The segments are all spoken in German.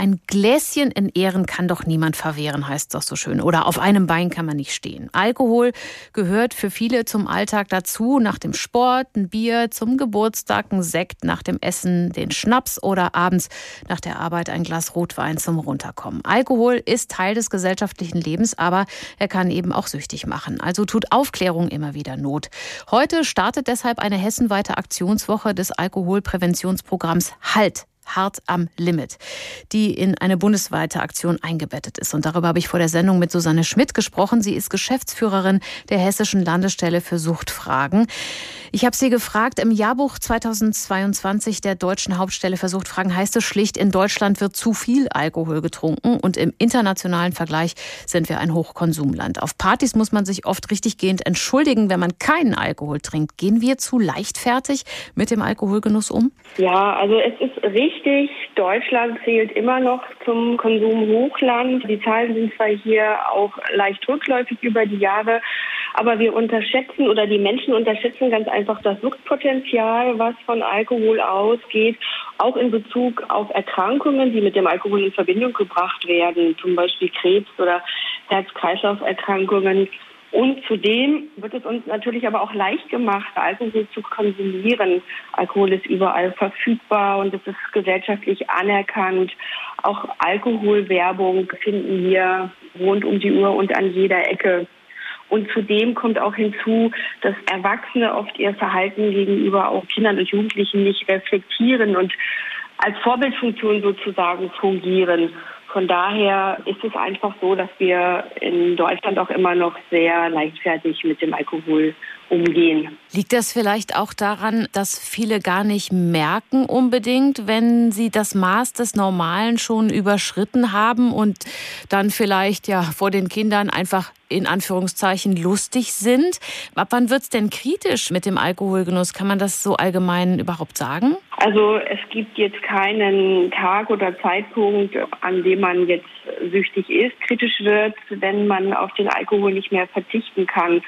Ein Gläschen in Ehren kann doch niemand verwehren, heißt doch so schön. Oder auf einem Bein kann man nicht stehen. Alkohol gehört für viele zum Alltag dazu. Nach dem Sport ein Bier, zum Geburtstag ein Sekt, nach dem Essen den Schnaps oder abends nach der Arbeit ein Glas Rotwein zum Runterkommen. Alkohol ist Teil des gesellschaftlichen Lebens, aber er kann eben auch süchtig machen. Also tut Aufklärung immer wieder Not. Heute startet deshalb eine hessenweite Aktionswoche des Alkoholpräventionsprogramms HALT hart am Limit, die in eine bundesweite Aktion eingebettet ist. Und darüber habe ich vor der Sendung mit Susanne Schmidt gesprochen. Sie ist Geschäftsführerin der Hessischen Landesstelle für Suchtfragen. Ich habe sie gefragt, im Jahrbuch 2022 der Deutschen Hauptstelle für Suchtfragen heißt es schlicht, in Deutschland wird zu viel Alkohol getrunken und im internationalen Vergleich sind wir ein Hochkonsumland. Auf Partys muss man sich oft richtiggehend entschuldigen, wenn man keinen Alkohol trinkt. Gehen wir zu leichtfertig mit dem Alkoholgenuss um? Ja, also es ist richtig. Deutschland zählt immer noch zum Konsumhochland. Die Zahlen sind zwar hier auch leicht rückläufig über die Jahre, aber wir unterschätzen oder die Menschen unterschätzen ganz einfach das Suchtpotenzial, was von Alkohol ausgeht, auch in Bezug auf Erkrankungen, die mit dem Alkohol in Verbindung gebracht werden, zum Beispiel Krebs oder Herz-Kreislauf-Erkrankungen. Und zudem wird es uns natürlich aber auch leicht gemacht, Alkohol zu konsumieren. Alkohol ist überall verfügbar und es ist gesellschaftlich anerkannt. Auch Alkoholwerbung finden wir rund um die Uhr und an jeder Ecke. Und zudem kommt auch hinzu, dass Erwachsene oft ihr Verhalten gegenüber auch Kindern und Jugendlichen nicht reflektieren und als Vorbildfunktion sozusagen fungieren. Von daher ist es einfach so, dass wir in Deutschland auch immer noch sehr leichtfertig mit dem Alkohol umgehen. Liegt das vielleicht auch daran, dass viele gar nicht merken unbedingt, wenn sie das Maß des Normalen schon überschritten haben und dann vielleicht ja vor den Kindern einfach in Anführungszeichen lustig sind? Ab wann wird es denn kritisch mit dem Alkoholgenuss? Kann man das so allgemein überhaupt sagen? Also es gibt jetzt keinen Tag oder Zeitpunkt, an dem man jetzt süchtig ist. Kritisch wird, wenn man auf den Alkohol nicht mehr verzichten kann.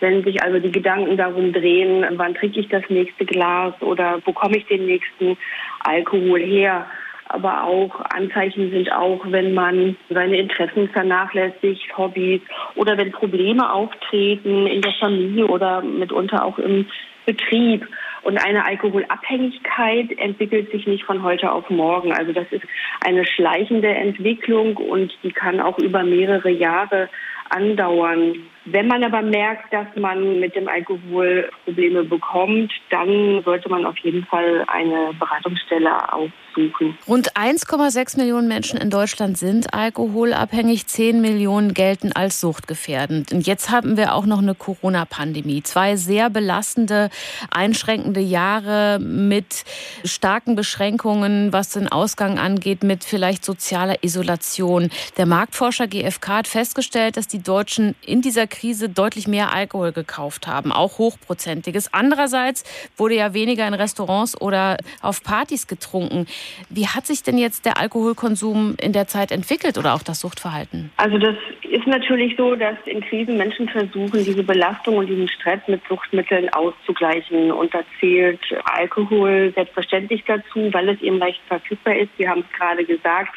Wenn sich also die Gedanken darum drehen, wann trinke ich das nächste Glas oder bekomme ich den nächsten Alkohol her. Aber auch Anzeichen sind auch, wenn man seine Interessen vernachlässigt, Hobbys oder wenn Probleme auftreten in der Familie oder mitunter auch im Betrieb. Und eine Alkoholabhängigkeit entwickelt sich nicht von heute auf morgen. Also das ist eine schleichende Entwicklung und die kann auch über mehrere Jahre andauern. Wenn man aber merkt, dass man mit dem Alkohol Probleme bekommt, dann sollte man auf jeden Fall eine Beratungsstelle aufsuchen. Rund 1,6 Millionen Menschen in Deutschland sind alkoholabhängig, 10 Millionen gelten als suchtgefährdend. Und jetzt haben wir auch noch eine Corona-Pandemie. Zwei sehr belastende, einschränkende Jahre mit starken Beschränkungen, was den Ausgang angeht, mit vielleicht sozialer Isolation. Der Marktforscher GfK hat festgestellt, dass die Deutschen in dieser Krise deutlich mehr Alkohol gekauft haben, auch hochprozentiges. Andererseits wurde ja weniger in Restaurants oder auf Partys getrunken. Wie hat sich denn jetzt der Alkoholkonsum in der Zeit entwickelt oder auch das Suchtverhalten? Also das ist natürlich so, dass in Krisen Menschen versuchen, diese Belastung und diesen Stress mit Suchtmitteln auszugleichen. Und da zählt Alkohol selbstverständlich dazu, weil es eben leicht verfügbar ist. Wir haben es gerade gesagt.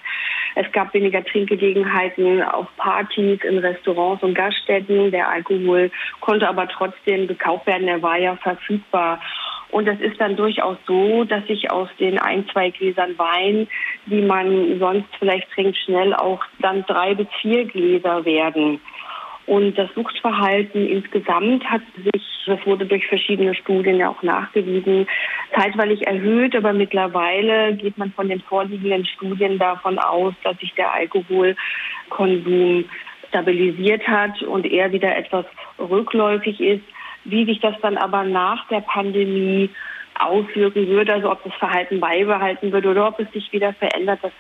Es gab weniger Trinkgelegenheiten auf Partys, in Restaurants und Gaststätten. Der Alkohol konnte aber trotzdem gekauft werden. Er war ja verfügbar. Und es ist dann durchaus so, dass sich aus den ein, zwei Gläsern Wein, die man sonst vielleicht trinkt, schnell auch dann drei bis vier Gläser werden. Und das Suchtverhalten insgesamt hat sich, das wurde durch verschiedene Studien ja auch nachgewiesen, zeitweilig erhöht, aber mittlerweile geht man von den vorliegenden Studien davon aus, dass sich der Alkoholkonsum stabilisiert hat und eher wieder etwas rückläufig ist. Wie sich das dann aber nach der Pandemie auswirken würde, also ob das Verhalten beibehalten wird oder ob es sich wieder verändert, das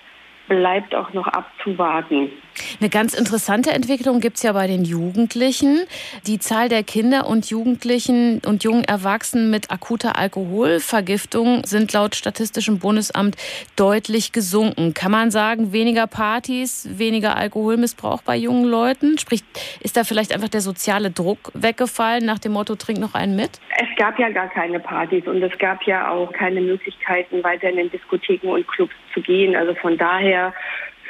bleibt auch noch abzuwarten. Eine ganz interessante Entwicklung gibt es ja bei den Jugendlichen. Die Zahl der Kinder und Jugendlichen und jungen Erwachsenen mit akuter Alkoholvergiftung sind laut Statistischem Bundesamt deutlich gesunken. Kann man sagen, weniger Partys, weniger Alkoholmissbrauch bei jungen Leuten? Sprich, ist da vielleicht einfach der soziale Druck weggefallen nach dem Motto, trink noch einen mit? Es gab ja gar keine Partys und es gab ja auch keine Möglichkeiten, weiter in den Diskotheken und Clubs zu gehen. Also von daher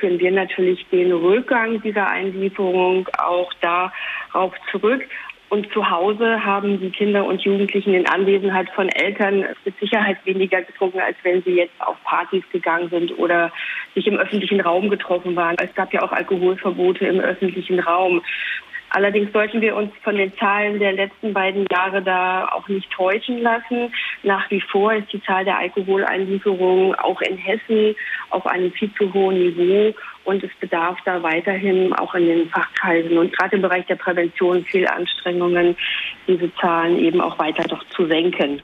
führen wir natürlich den Rückgang dieser Einlieferung auch darauf zurück. Und zu Hause haben die Kinder und Jugendlichen in Anwesenheit von Eltern mit Sicherheit weniger getrunken, als wenn sie jetzt auf Partys gegangen sind oder sich im öffentlichen Raum getroffen waren. Es gab ja auch Alkoholverbote im öffentlichen Raum. Allerdings sollten wir uns von den Zahlen der letzten beiden Jahre da auch nicht täuschen lassen. Nach wie vor ist die Zahl der Alkoholeinlieferungen auch in Hessen auf einem viel zu hohen Niveau und es bedarf da weiterhin auch in den Fachkreisen und gerade im Bereich der Prävention viel Anstrengungen, diese Zahlen eben auch weiter doch zu senken.